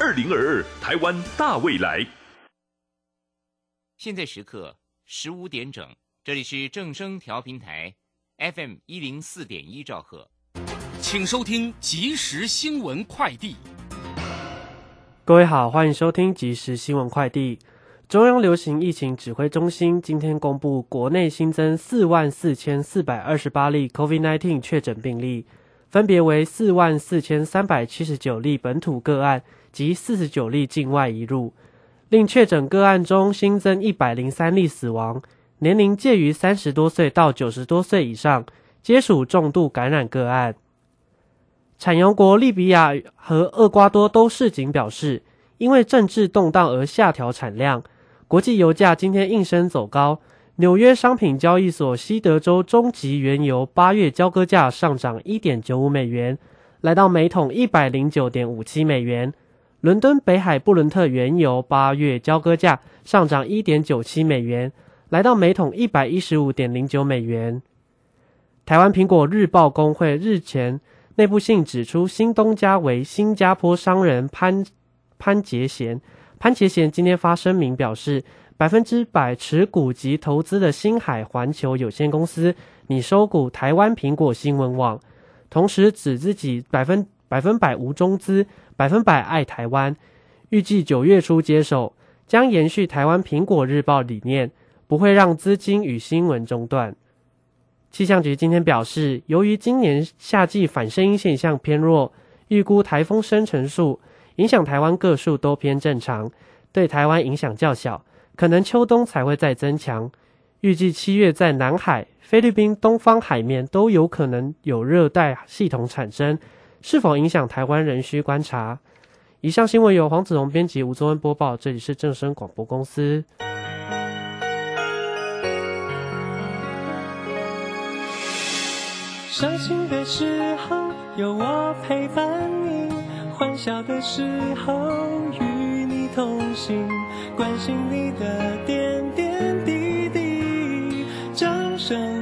二零二二台湾大未来。现在时刻十五点整，这里是正声调频台 FM 一零四点一兆赫，请收听即时新闻快递。各位好，欢迎收听即时新闻快递。中央流行疫情指挥中心今天公布，国内新增四万四千四百二十八例 COVID-19 确诊病例，分别为四万四千三百七十九例本土个案及四十九例境外移入。另确诊个案中新增一百零三例死亡，年龄介于三十多岁到九十多岁以上，皆属重度感染个案。产油国利比亚和厄瓜多都市警表示，因为政治动荡而下调产量。国际油价今天应声走高，纽约商品交易所西德州中级原油八月交割价上涨一点九五美元，来到每桶一百零九点五七美元。伦敦北海布伦特原油八月交割价上涨一点九七美元，来到每桶一百一十五点零九美元。台湾苹果日报工会日前内部信指出，新东家为新加坡商人潘潘杰贤，潘杰贤今天发声明表示，百分之百持股及投资的星海环球有限公司拟收股台湾苹果新闻网，同时指自己百分百分百无中资。百分百爱台湾，预计九月初接手，将延续台湾苹果日报理念，不会让资金与新闻中断。气象局今天表示，由于今年夏季反声音现象偏弱，预估台风生成数影响台湾个数都偏正常，对台湾影响较小，可能秋冬才会再增强。预计七月在南海、菲律宾东方海面都有可能有热带系统产生。是否影响台湾仍需观察。以上新闻由黄子荣编辑，吴宗恩播报。这里是正声广播公司。伤心的时候有我陪伴你，欢笑的时候与你同行，关心你的点点滴滴。掌声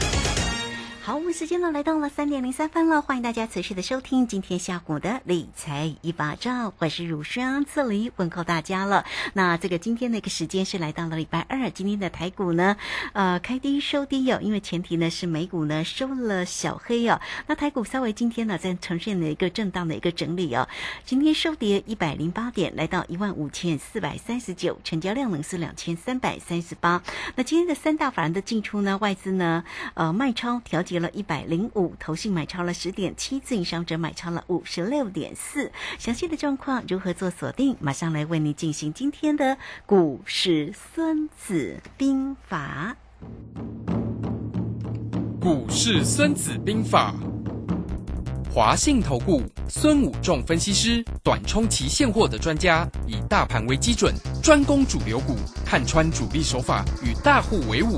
好，我们时间呢来到了三点零三分了，欢迎大家持续的收听今天下午的理财一把照，我是乳霜，这里问候大家了。那这个今天的一个时间是来到了礼拜二，今天的台股呢，呃，开低收低哦，因为前提呢是美股呢收了小黑哦，那台股稍微今天呢在呈现了一个震荡的一个整理哦，今天收跌一百零八点，来到一万五千四百三十九，成交量呢是两千三百三十八。那今天的三大法人的进出呢，外资呢，呃，卖超调节。跌了一百零五，投信买超了十点七，自营商者买超了五十六点四。详细的状况如何做锁定？马上来为你进行今天的股市孙子兵法。股市孙子兵法，华信投顾孙武仲分析师，短冲期现货的专家，以大盘为基准，专攻主流股，看穿主力手法，与大户为伍。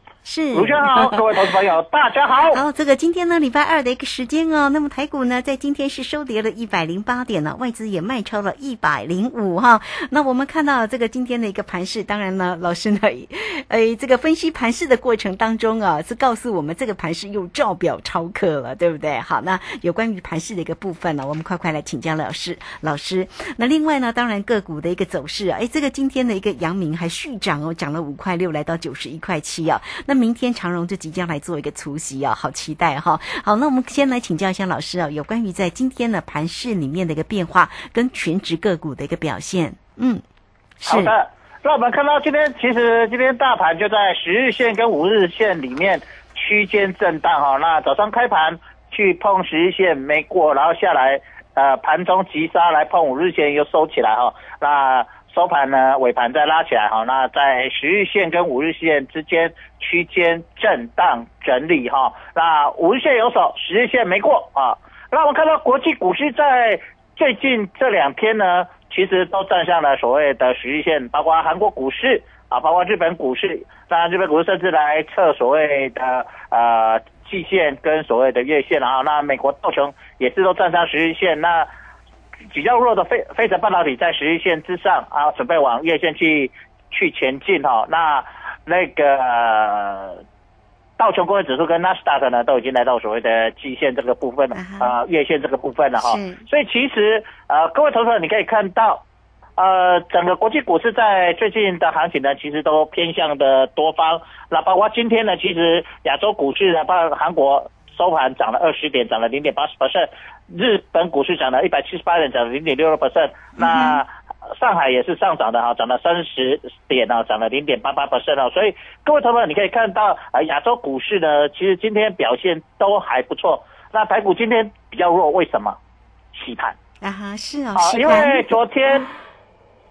是卢轩好，各位投资朋友，大家好。好，这个今天呢，礼拜二的一个时间哦，那么台股呢，在今天是收跌了一百零八点呢，外资也卖超了一百零五哈。那我们看到这个今天的一个盘势，当然呢，老师呢，哎，这个分析盘势的过程当中啊，是告诉我们这个盘势又照表超课了，对不对？好，那有关于盘势的一个部分呢，我们快快来请教老师。老师，那另外呢，当然个股的一个走势啊，哎，这个今天的一个阳明还续涨哦，涨了五块六，来到九十一块七啊。那明天长荣就即将来做一个除息哦，好期待哈。好，那我们先来请教一下老师啊，有关于在今天的盘市里面的一个变化跟全职个股的一个表现。嗯，好的。那我们看到今天其实今天大盘就在十日线跟五日线里面区间震荡哈。那早上开盘去碰十日线没过，然后下来呃盘中急杀来碰五日线又收起来哈。那收盘呢，尾盘再拉起来哈，那在十日线跟五日线之间区间震荡整理哈，那五日线有手，十日线没过啊。那我们看到国际股市在最近这两天呢，其实都站上了所谓的十日线，包括韩国股市啊，包括日本股市，当然日本股市甚至来测所谓的呃季线跟所谓的月线啊。那美国道琼也是都站上十日线，那。比较弱的非非成半导体在十日线之上啊，准备往月线去去前进哈。那那个道琼工业指数跟纳斯达克呢，都已经来到所谓的季线这个部分了啊，月线这个部分了哈。所以其实呃，各位投资者你可以看到，呃，整个国际股市在最近的行情呢，其实都偏向的多方。那包括今天呢，其实亚洲股市呢，包括韩国。收盘涨了二十点，涨了零点八十 percent。日本股市涨了一百七十八点，涨了零点六二 percent。那上海也是上涨的哈，涨了三十点啊，涨了零点八八 percent 啊。所以各位同学，你可以看到啊，亚洲股市呢，其实今天表现都还不错。那台股今天比较弱，为什么？洗盘啊哈，是哦，因为昨天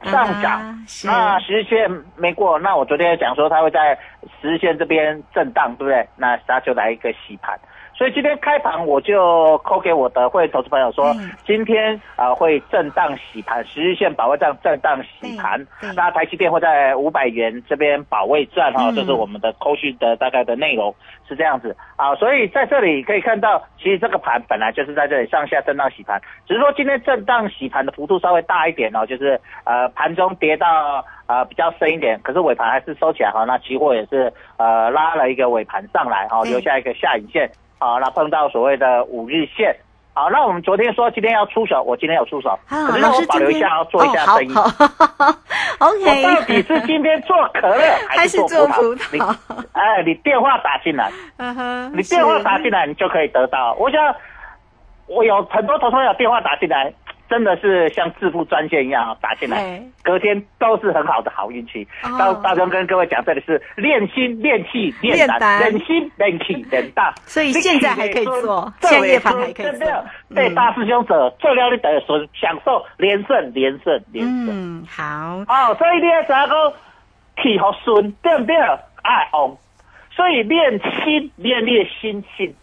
上涨，那十日线没过，那我昨天讲说它会在十日线这边震荡，对不对？那它就来一个洗盘。所以今天开盘我就扣给我的会投资朋友说，今天啊会震荡洗盘，十日线保卫战震荡洗盘，那台积电会在五百元这边保卫战哈，这是我们的扣讯的大概的内容。是这样子。啊，所以在这里可以看到，其实这个盘本来就是在这里上下震荡洗盘，只是说今天震荡洗盘的幅度稍微大一点哦，就是呃盘中跌到呃比较深一点，可是尾盘还是收起来哈，那期货也是呃拉了一个尾盘上来哈，留下一个下影线。好，那碰到所谓的五日线，好，那我们昨天说今天要出手，我今天有出手，可是让我保留一下，要做一下生意。OK，我到底是今天做可乐 还是做葡萄？哎，你电话打进来，你电话打进来，你就可以得到。我想，我有很多同学有电话打进来。真的是像致富专线一样打进来，隔天都是很好的好运气。到大中跟各位讲，这里是练心练气练胆，练心练气练胆。所以现在还可以做，现夜盘还可以做。对大师兄者做了你的所享受连胜连胜连胜。嗯，好。哦，所以你要怎样讲？气和顺对不对？哎哦，所以练心练练心性。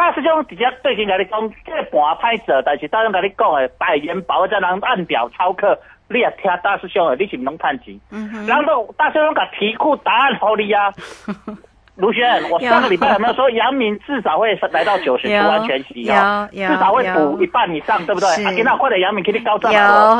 大师兄直接对先甲你讲，这个盘歹做，但是大师跟你讲的百元保证人按表操课，你也听大师兄的，你是唔能趁钱。然后大师兄甲题库答案好你啊。卢轩，我上个礼拜有没有说杨明至少会来到九十不完全息哦？至少会补一半以上，对不对？啊，今天快点杨明给你高涨有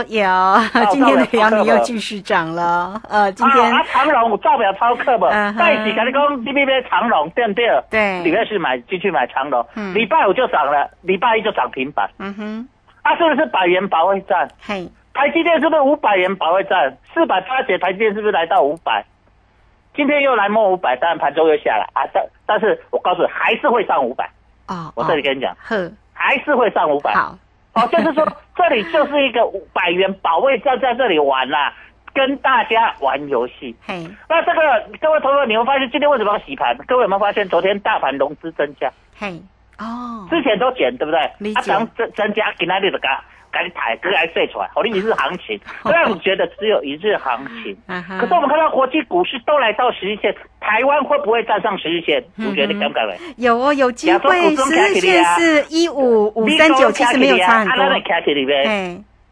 有，今天的杨明又继续涨了。呃，今天啊长隆照表超课不？拜几跟你讲，你别别长隆对不对？对，礼拜四买进去买长隆，礼拜五就涨了，礼拜一就涨停板。嗯哼，啊，是不是百元保卫战？嘿，台积电是不是五百元保卫战？四百八节台积电是不是来到五百？今天又来摸五百，但盘中又下来啊！但但是我告诉你，还是会上五百啊！我这里跟你讲，呵，还是会上五百。好，哦，就是说 这里就是一个五百元保卫战，在这里玩啦，跟大家玩游戏。嘿，那这个各位同学，你会发现今天为什么要洗盘？各位有没有发现昨天大盘融资增加？嘿，哦，之前都减，对不对？啊，增增增加，今天你就加。赶紧抬，哥来睡出来，好的一日行情，让你觉得只有一日行情。可是我们看到国际股市都来到十日线，台湾会不会站上十日线？你觉得敢不敢来？有哦，有机会。十日线是一五五三九，其实没有差很多。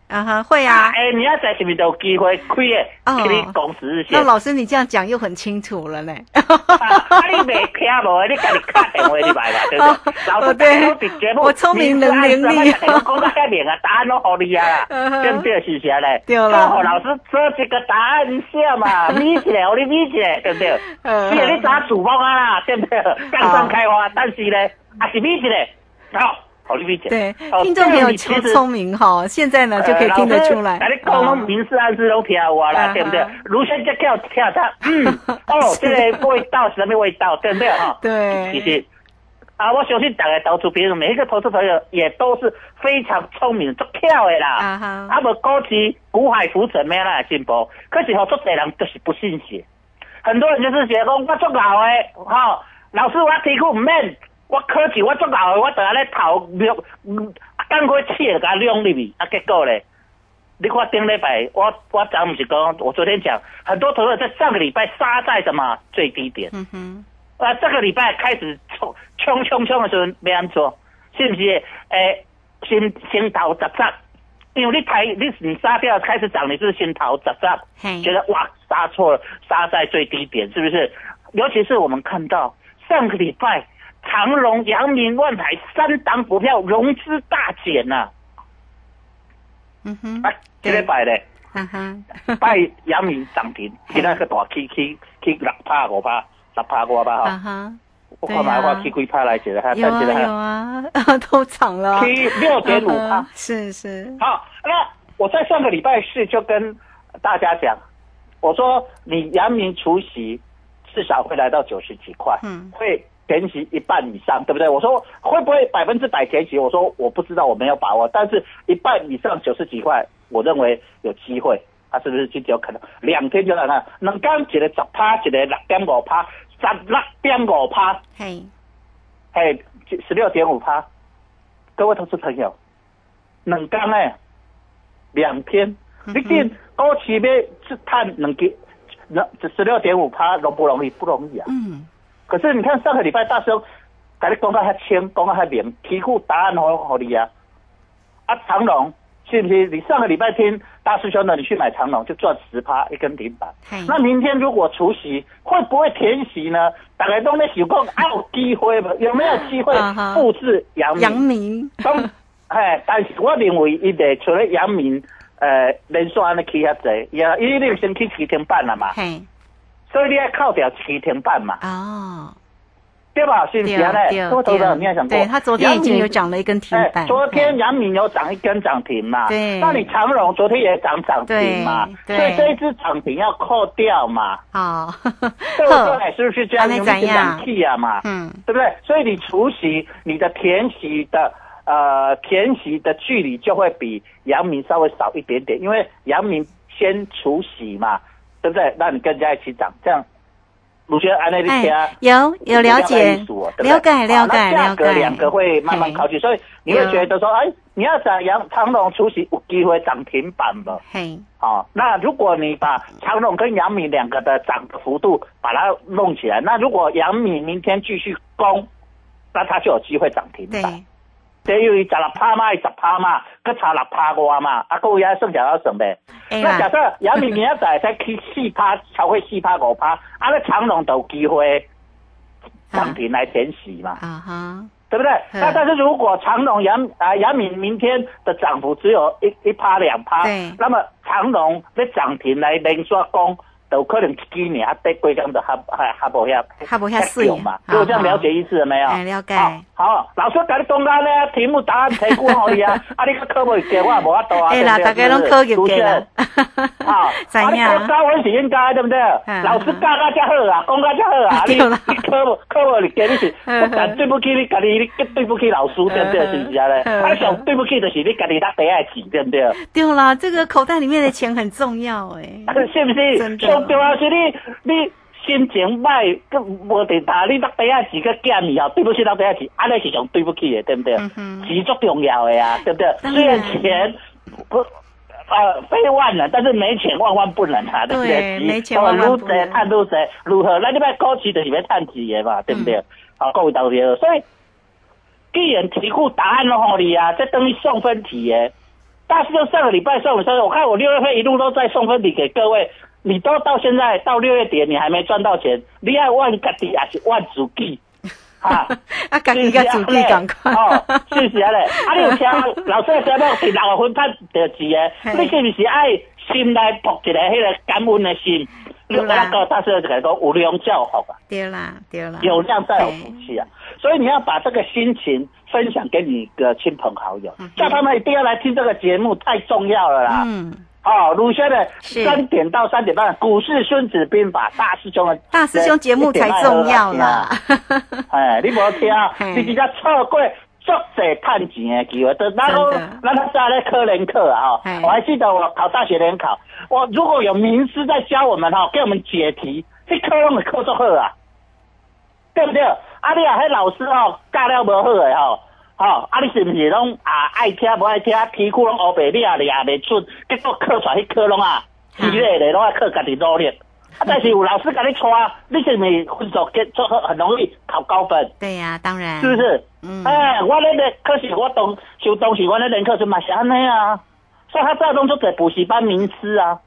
啊哈，会啊。哎，你要在是不是都有机会开的？哦给你公司那。老师你这样讲又很清楚了呢。啊，你没听无？你家己打电话你来吧，对不对？老师对我聪明伶伶俐你讲到太明啊，答案都好你啊 嗯哼，对不对？是不是啊嘞？对了老师做这个答案下嘛，咪起来，我你咪起来，对不对？嗯是啊，你查主播啊啦，对不对？杠上开花，但是呢，还是咪起来，好，好你咪起来。对，哦听众朋友这样你其实聪聪明哈，现在呢就可以听得出来。呃老师你讲拢明示暗示都听有啊啊啦，对不对啊？卢先这叫听他，嗯，哦，这个味道是什么味道，对不对哈？对其实啊，我相信大家投资别人每一个投资朋友也都是非常聪明、足巧的啦。啊哈啊，无股市股海浮沉，没有那进步。可是好多多人就是不信邪，很多人就是觉得讲我足老的，吼、老师我题库唔免，我考试我足老的，我等下咧头量，嗯，赶快切就甲量入去，啊，结果咧。你看顶礼拜，我我昨毋是讲，我昨天讲，很多投资者在上个礼拜杀在什么最低点，嗯哼，啊，这个礼拜开始冲冲冲冲的时候没安做，是不是？诶、先先头十十，因为你抬你你杀掉开始涨，你是先头十嘿十，觉得哇杀错了，杀在最低点，是不是？尤其是我们看到上个礼拜长荣、阳明、万海三档股票融资大减呐、嗯哼，啊，这礼拜咧。哈哈，拜阳明涨停，今仔个大起起起六趴五趴，十趴五趴哈。啊哈，我看买我起几趴来一个，还有啊等一有啊，都涨了，起六点五趴。是是，好，那我在上个礼拜四就跟大家讲，我说你阳明除夕至少会来到九十几块，嗯。会填息一半以上，对不对？我说会不会百分之百填息？我说我不知道，我没有把握，但是一半以上九十几块，我认为有机会。啊是不是就有可能两天就来了？两天一个十趴，一个六点五趴，十六点五趴，嘿，嘿，十六点五趴。各位投资朋友，两天呢，两天，你见股市要是探两个，那十六点五趴容不容易？不容易啊。嗯，可是你看上个礼拜大兄，跟你讲到遐清，讲到遐明，题库答案好好你啊。啊，长龙是不是？你上个礼拜听大师兄的，你去买长龙就赚十趴一根停板。那明天如果除夕，会不会填息呢？大家都在想讲，啊有机会吗？有没有机会 复制阳明？阳明，咁，哎，但是我认为伊得除了阳明，呃，连续安尼起遐济，也因为你先去起停板了嘛，嘿，所以你要靠掉七天半嘛，哦，对吧？是不是啊？对嘞，各位投资者，你也想过？对他昨天已经有阳涨了一根停明。板，哎，昨天杨明有涨一根涨停嘛？对那你长荣昨天也涨涨停嘛？对对所以这一只涨停要扣掉嘛？好，对不对？是不是这样？那你怎样两 T 啊嘛？嗯，对不对？所以你除息，你的填息的呃填息的距离就会比阳明稍微少一点点，因为阳明先除息嘛，对不对？让你跟人家一起涨，这样。卢轩安那利听，哎有有了解了解好了解那价格了解两个会慢慢靠近，所以你会觉得说，哎，你要涨阳长隆出席有机会涨停板了。嘿，哦，那如果你把长隆跟杨明两个的涨的幅度把它弄起来，那如果杨明明天继续攻，那它就有机会涨停，板。这由于十六趴嘛，十趴嘛，佮差六趴外嘛，啊，各位要剩下要省呗。哎那假啦，设阳明明仔载才去四趴，超过四趴五趴，啊，那长荣都有机会涨停来填息嘛。啊哈，对不对？嗯那但是如果长隆、杨啊杨明明天的涨幅只有一一趴两趴对，那么长隆要涨停来连续攻，都可能几年啊，得规工就还还还无遐还无遐水嘛。好如果这样了解意思了没有？哎了解好，老师甲你讲到呢，题目答案提供啊，啊，你个考不给我无法度啊。哎啦，对不对大家拢 啊，你高温是应该对不对嗯？老师教好啊，好啊，你你考无考无你是对不起你家己，你对不起老师，对不对？是不是啊嘞？嗯啊，上对不起就是你家己拿第二钱，对不对？对啦，这个口袋里面的钱很重要哎，是不是？真的上重要是你你心情歹，佮无得打你落第二钱佮减以后，对不起落第二钱，安尼是上对不起的，对不对嗯？哼钱足重要的呀，对不对？虽然钱不。呃，非万能，但是没钱万万不能啊，对不对对？没钱万万不能探愈济，如何？那你摆股市就是要探钱的嘛，对不对？好，各位投资者，所以既然题库答案拢互你啊，这等于送分题耶，大师兄上个礼拜送的时候，我看我六月份一路都在送分题给各位，你都到现在到六月底你还没赚到钱，你爱万家己还是万自己？啊，啊，家己甲自己共款。哦，是不是啊嘞？啊，你有听老师的节目是六月份拍着字的，你是不是爱心内抱一个迄个感恩的心？那个大师就讲无量教好吧？对啦，对啦，有量才有福气啊！所以你要把这个心情分享给你的亲朋好友，叫他们一定要来听这个节目，太重要了啦！嗯，哦，鲁轩的三点到三点半，股市孙子兵法大师兄的大师兄节目才重要啦。哎，你无听嘿，你直接错过足侪赚钱的机会。等然后真的咱他在咧科联课啊，我还记得我考大学联考，我如果有名师在教我们哈，给我们解题，这科拢的课足好啊，对不对？啊，你啊，迄老师哦教了无好诶吼。吼、啊！你是毋是拢啊爱听无爱听？题库拢黑白你啊，你也袂出，结果考出来迄科拢啊，嗯之类的拢要靠家己努力。啊，但是有老师甲你带，你是毋是分数结做很容易考高分？对呀，当然，是不是？嗯哎，我那个可是我当就当时我那人课是嘛是安尼啊，所以他这种就给补习班名师啊，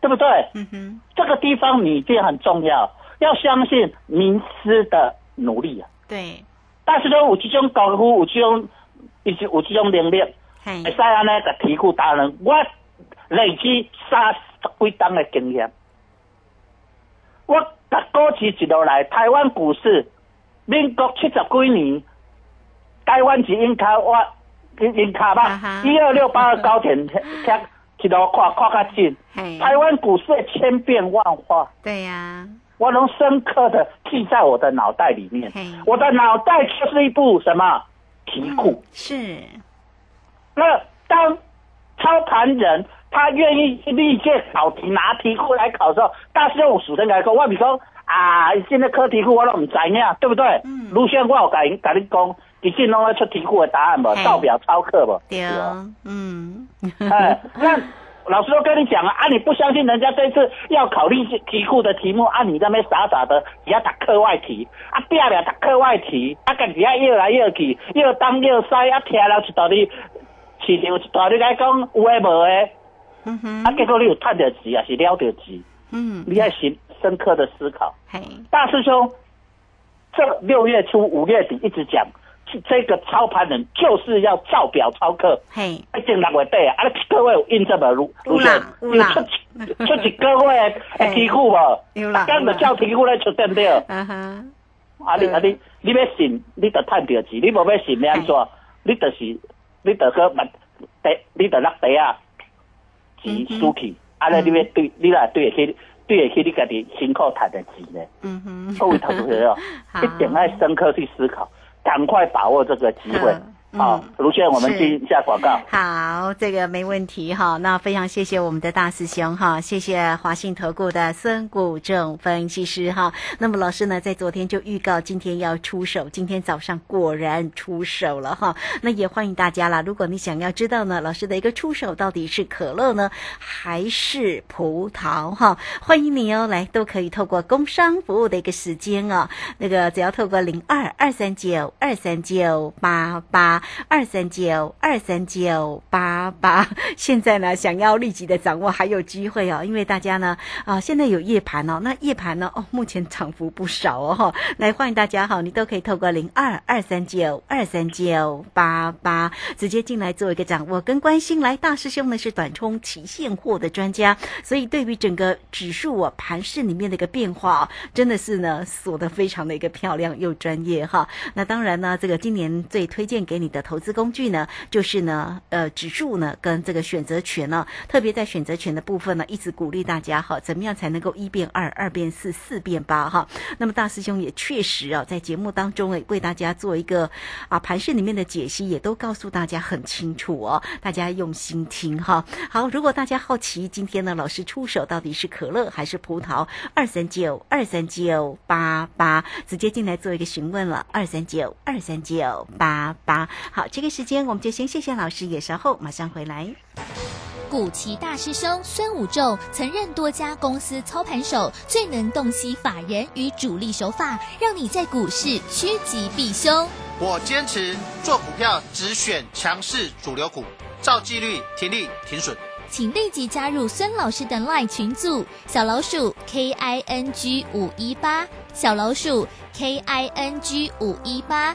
对不对？嗯哼，这个地方你一定很重要，要相信名师的努力啊。对，但是说有这种功夫，有这种，有这有这种能力，嘿。会，使安尼个题库答人。我累积三十几档的经验，我甲股市一路来，台湾股市，民国七十几年，台湾是因卡我因因卡啊哈。吧，一二六八二高铁 车一路看看较近，台湾股市的千变万化。对呀，我能深刻的记在我的脑袋里面。我的脑袋就是一部什么题库？是，那当操盘人他愿意历届考题拿题库来考的时候，大师兄有数得来说，我比如说啊，现在考题库我都唔知影，对不对？嗯卢先我有甲你甲你讲，其实拢要出题库的答案无，嘿照表抄课无？对是哦哦，嗯，哎，那老师都跟你讲了，啊，你不相信人家这次要考虑题库的题目，啊，你那边傻傻的只要答课外题，啊，第二了答课外题，啊，家己啊越来越去，越当越西，啊，听了一道理，市场一道你来讲有诶无诶，嗯哼，啊，结果你有赚着钱，啊是了到钱，嗯，你要深深刻的思考。嘿，大师兄，这六月初五月底一直讲，这个操盘人就是要照表操课。嘿，已经六月底啊，啊，你各位有印证无？有？啦有啦。出一出一个月的题库无？有啦刚就照题库来出对不对？啊哈，啊，你啊你你要信，你得赚着钱；你无要信，你安怎？你就是你就个物地，你就落地啊，钱输去，啊，尼你要对，你来对得起，对得起你家己辛苦赚的钱呢？嗯哼，各位同学哦，好。一定要深刻去思考，赶快把握这个机会。好，卢先，我们是进一下广告。好，这个没问题哈。那非常谢谢我们的大师兄哈，谢谢华信投顾的孙谷正分析师哈。那么老师呢，在昨天就预告今天要出手，今天早上果然出手了哈。那也欢迎大家啦，如果你想要知道呢，老师的一个出手到底是可乐呢，还是葡萄哈？欢迎你哦，来都可以透过工商服务的一个时间哦，那个只要透过零二二三九二三九八八。二三九二三九八八，现在呢，想要立即的掌握还有机会哦，因为大家呢啊、现在有夜盘哦，那夜盘呢哦，目前涨幅不少哦，哈来欢迎大家哈，你都可以透过零二二三九二三九八八直接进来做一个掌握跟关心。来，大师兄呢是短冲期现货的专家，所以对于整个指数哦盘势里面的一个变化、哦，真的是呢锁得非常的一个漂亮又专业哈。那当然呢，这个今年最推荐给你的投资工具呢，就是呢，呃，指数呢跟这个选择权呢，特别在选择权的部分呢，一直鼓励大家哈，怎么样才能够一变二，二变四，四变八哈。那么大师兄也确实啊，在节目当中诶，为大家做一个啊盘市里面的解析，也都告诉大家很清楚哦，大家用心听哈。好，如果大家好奇今天呢，老师出手到底是可乐还是葡萄？二三九二三九八八，直接进来做一个询问了，二三九二三九八八。好，这个时间我们就先谢谢老师，也稍后马上回来。古奇大师兄孙武仲曾任多家公司操盘手，最能洞悉法人与主力手法，让你在股市趋吉避凶。我坚持做股票只选强势主流股，照纪律停利停损。请立即加入孙老师的 LINE 群组，小老鼠 K I N G 五一八，小老鼠 K I N G 五一八，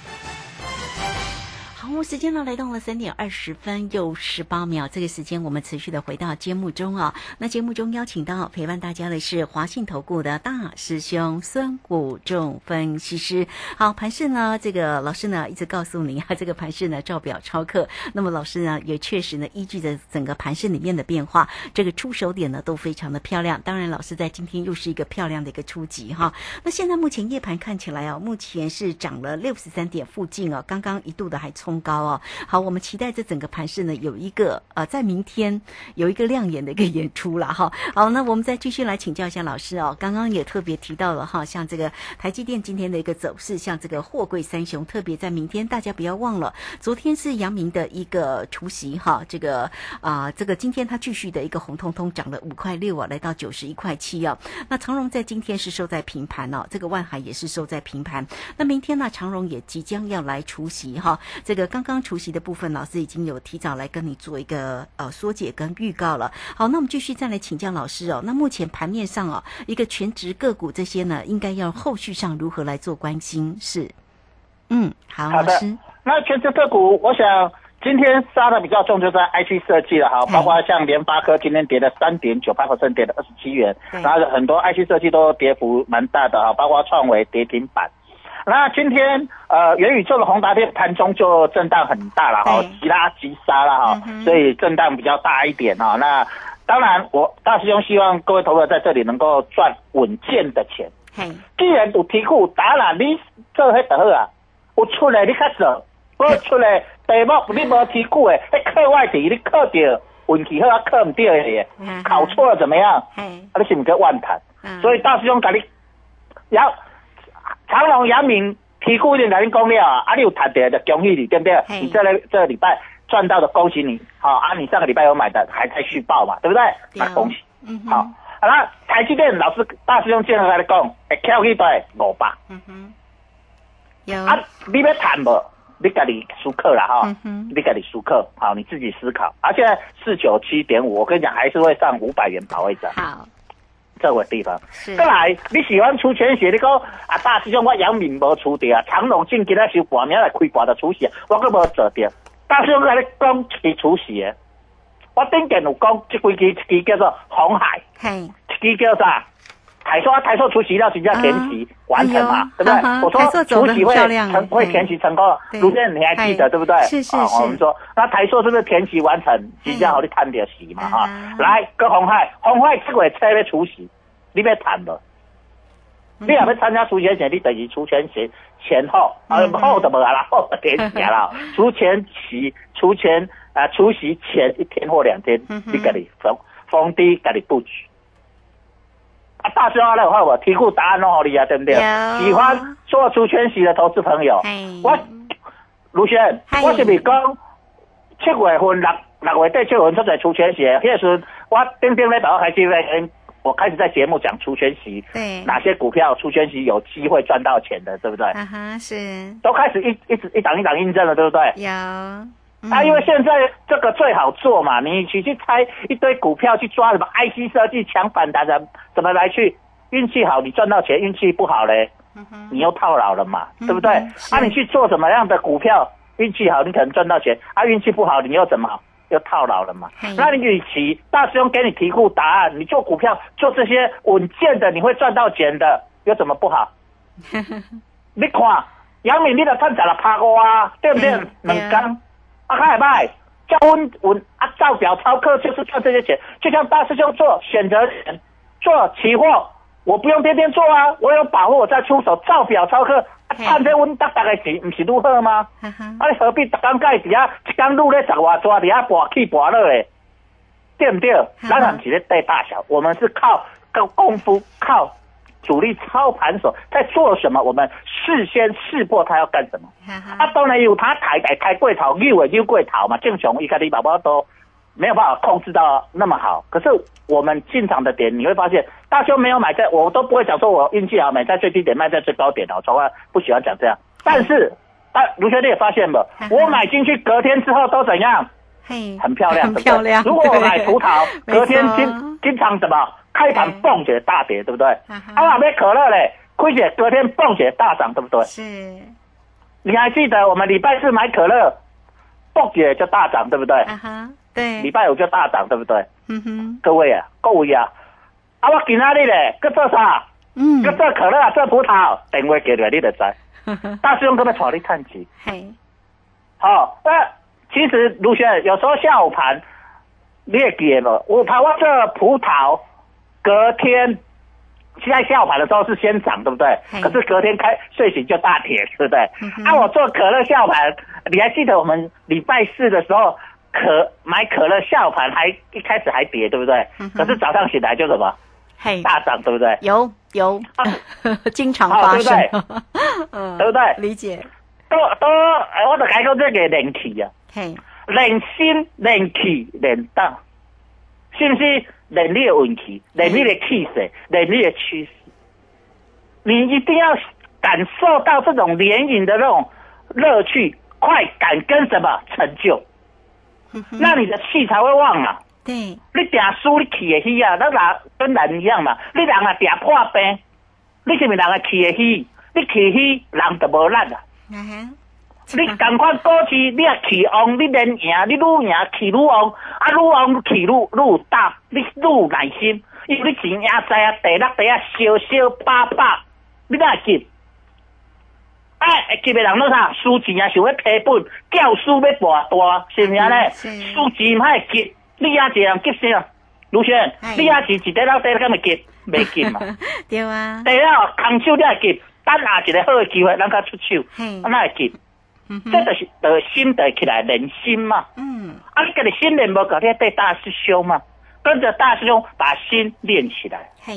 好，时间呢来到了三点二十分又十八秒，这个时间我们持续的回到节目中啊。那节目中邀请到陪伴大家的是华信投顾的大师兄孙谷仲分析师。好，盘势呢，这个老师呢一直告诉你啊，这个盘势呢照表抄课。那么老师呢也确实呢依据着整个盘势里面的变化，这个出手点呢都非常的漂亮。当然，老师在今天又是一个漂亮的一个出击哈。那现在目前夜盘看起来啊，目前是涨了六十三点附近哦，刚刚一度的还冲高哦。好，我们期待这整个盘势呢有一个呃，在明天有一个亮眼的一个演出了哈。好，那我们再继续来请教一下老师哦。刚刚也特别提到了哈，像这个台积电今天的一个走势，像这个货柜三雄，特别在明天大家不要忘了，昨天是阳明的一个除夕哈，这个啊、这个今天它继续的一个红彤彤涨了五块六啊，来到九十一块七啊。那长荣在今天是收在平盘哦，这个万海也是收在平盘。那明天呢，长荣也即将要来除夕哈，这个刚刚除夕的部分，老师已经有提早来跟你做一个呃缩解跟预告了。好，那我们继续再来请教老师哦。那目前盘面上哦，一个全职个股这些呢，应该要后续上如何来做关心？是，嗯，好，老师，那全职个股，我想今天杀的比较重，就在 IC 设计了哈，包括像联发科今天跌了三点九八跌了二十七元，对然后很多 IC 设计都跌幅蛮大的哈，包括创维跌停板。那今天呃元宇宙的宏达电盘中就震荡很大了哈对，急拉急杀了哈嗯，所以震荡比较大一点哈。那当然，我大师兄希望各位投资者在这里能够赚稳健的钱。嘿，既然有题库，当然你做迄就好啊。有出来你较做，无出来题目你无题库的，迄课外题你考着运气好啊，考唔到的嗯，考错了怎么样？你是毋是万谈？嗯所以大师兄甲你，然后长隆、阳明题库已经甲你讲了啊，啊，你有谈的就恭喜你，对不对？你这个这个礼拜赚到的，恭喜你。好啊，你上个礼拜有买的，还在续报嘛，对不对？对那恭喜。嗯好，好，啊，那台积电老师大师兄经常跟你讲，会翘起来五百。嗯哼，有，啊，你要谈无？你家己思考啦哈嗯，你家己思考，好，你自己思考。啊，现在四九七点五，我跟你讲，还是会上五百元保卫战好，这个地方。是，再来，你喜欢出钱血，你讲啊，大师兄我杨敏无出掉啊，长隆进今仔收半名来开挂的出血，我阁无做掉。大师兄跟你讲一支出血，我顶件有讲即几支，一支叫做红海，嘿，一支叫啥？台硕台硕除息料是叫填息完成嘛，对不对？我说除息会成会填息成功对，卢先你还记得对不对？啊是是是我们说那台硕是不是填息完成，即将好你探点息嘛哈嗯？来，跟红海，红海这个车要除息，你别谈无？嗯你若要参加除权前，你等于除权前前后，啊嗯后就无啊啦，后就填息啦。除权期、除权啊除息前一天或两天，你家己逢逢低给你布局。啊，大师兄来话我提供答案弄好你啊，对不对？喜欢做除权息的投资朋友，嘿，我卢轩嗨，我是不是讲七月份六六月底七月份出来除权息？迄时阵我顶顶礼拜我开始咧我开始在节目讲除权息，对，哪些股票除权息有机会赚到钱的，对不对？啊哈，是，都开始一一直一档一档印证了，对不对？有，嗯啊，因为现在这个最好做嘛，你去去猜一堆股票，去抓什么 IC 设计强反弹的，怎么来去？运气好你赚到钱，运气不好嘞，嗯你又套牢了嘛，嗯对不对？是啊，你去做什么样的股票，运气好你可能赚到钱，啊，运气不好你又怎么又套牢了嘛？那你与其大师兄给你提供答案，你做股票做这些稳健的，你会赚到钱的，有什么不好？你看，杨敏你的赚十六趴五啊，对不对嗯？两对啊天，啊，还歹，叫温文啊，照表操课就是赚这些钱，就像大师兄做选择权，做期货，我不用天天做啊，我有把握我再出手，照表操课，啊，嘿赚这温大大的钱，不是如何吗？啊，你何必逐工介伫遐一工路咧十外抓伫遐跋起跋落诶，对不对？嗯咱也不是咧对大小，我们是靠靠功夫，靠主力操盘手在做什么，我们事先识破他要干什么。哈哈，啊，当然有他抬抬抬贵头，扭诶扭过头嘛，正常伊家己爸爸都没有办法控制到那么好。可是我们进场的点，你会发现大兄没有买在，我都不会讲说我运气好，买在最低点，卖在最高点的，我从来不喜欢讲这样。但是，但卢学弟也发现了，我买进去隔天之后都怎样？嘿，很漂亮，很漂亮如果我买葡萄，隔天经经常什么开盘蹦起来大跌，对不对？啊，买可乐嘞，亏姐昨天蹦起来大涨，对不对？是，你还记得我们礼拜四买可乐，蹦起来就大涨，对不对？啊哈，对，礼拜五就大涨，对不对？嗯哼，各位啊，各位啊，啊，我今仔日嘞，搁做啥？嗯搁做可乐，做葡萄，电话寄来你就知。大师兄搁要带你探钱。嘿，好、那其实卢轩有时候下午盘你也记得无？我台湾这葡萄隔天。现在下午盘的时候是先涨，对不对？可是隔天开睡醒就大跌，对不对？啊，我做可乐下午盘，你还记得我们礼拜四的时候可买可乐下午盘还一开始还跌，对不对？可是早上醒来就什么嘿，大涨，对不对？有有，经常好发生对不对，嗯，对不对？理解，都都，呃我就讲讲这个冷气啊，嘿，练心、冷气、练胆，是不是？练你的运气，练你的气势，练你的趋势。你一定要感受到这种联赢的那种乐趣、快感跟什么成就，那你的气才会旺嘛。对，你定输你气会虚啊，那人跟人一样嘛。你人啊定破病，你是不是人啊气会虚？你气虚，人就无力啊。啊哈，你赶快股市，你啊起旺，你连赢，你愈赢起愈旺，啊愈旺气愈愈有胆，你愈有耐心，因为你钱也知啊，第六第啊烧烧巴巴，你哪会急？哎，会急的人拢啥？输钱啊，想要赔本，教输要博大，是毋是安尼？输钱莫会急，你也一个人急啥？卢轩，你也是一块老底，敢会急？袂急嘛？对啊，第了空手你会急，等下一个好的机会，咱甲出手，嘿啊哪这就是得心得起来人心嘛。嗯，啊，你跟你心练无够，你要带大师兄嘛，跟着大师兄把心练起来，嘿，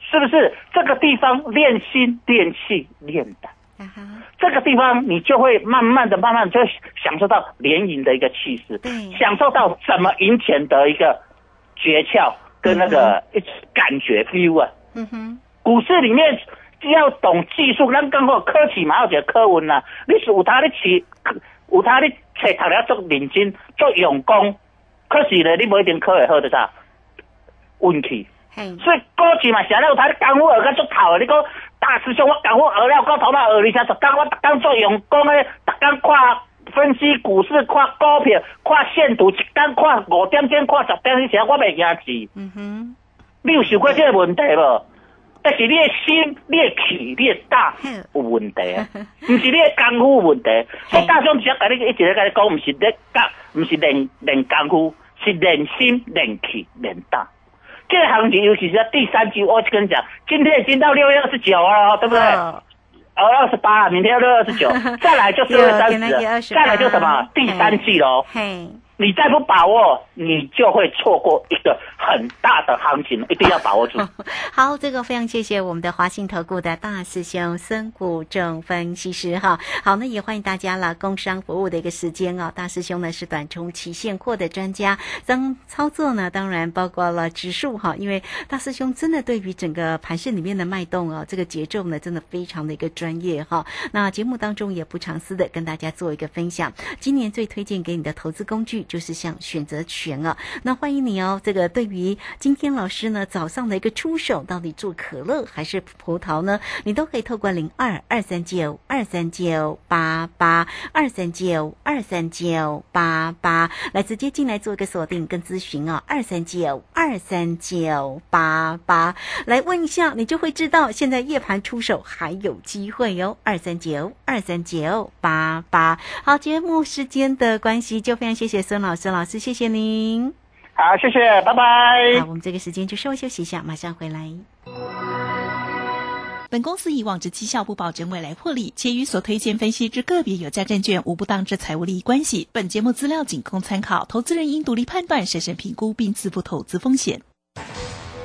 是不是？这个地方练心、练气、练胆，啊哈，这个地方你就会慢慢的、慢慢地就享受到连赢的一个气势，享受到怎么赢钱的一个诀窍跟那个一感觉 feel 啊。嗯哼，股市里面要懂技术，咱讲过科技嘛，有一个科文啦。你是有他咧去，有他你册读了足认真、足用功，可是咧，你不一定考会好的啥运气。嘿，所以股市嘛，是安尼有他咧功夫学到足头的。你讲大师兄，我功夫学了，到头脑学二三十工，我逐工做用功的，逐工看分析股市、看股票、看线图，一工看五点钟、看十点钟时，我袂惊死。嗯哼，你有想过这个问题无？但是你的心、你的气、你的胆有问题啊，毋是你的功夫有问题。所以大兄只要甲你一直咧甲你讲，毋是咧教，毋是练练功夫，是练心、练气、练胆。这个行情，尤其是在第三季，我跟你讲，今天已经到六月二十九了，对不对？哦呃，二十八，明天六月二十九，再来就四月三十对今天28再来就什么第三季喽。嘿，你再不把握，你就会错过一个很大的行情，一定要把握住。好，这个非常谢谢我们的华信投顾的大师兄孙谷正分析师哈。好，那也欢迎大家了，工商服务的一个时间哦。大师兄呢是短冲期现货的专家，当操作呢当然包括了指数哈，因为大师兄真的对于整个盘市里面的脉动哦，这个节奏呢真的非常的一个专业哈。那节目当中也不藏私的跟大家做一个分享，今年最推荐给你的投资工具就是像选择权啊。那欢迎你哦，这个对于今天老师呢早上的一个出手，到底做可乐还是葡萄呢？你都可以透过零二二三九二三九八八二三九二三九八八来直接进来做一个锁定跟咨询哦，二三九二三九八八来问一下，你就会知道现在夜盘出手还有机会哟、二三九二三九八八。好，节目时间的关系，就非常谢谢孙老师，老师谢谢您。好，谢谢，拜拜。好，我们这个时间就稍微休息一下，马上回来。本公司以往之绩效不保证未来获利，且与所推荐分析之个别有价证券无不当之财务利益关系。本节目资料仅供参考，投资人应独立判断、审慎评估并自负投资风险。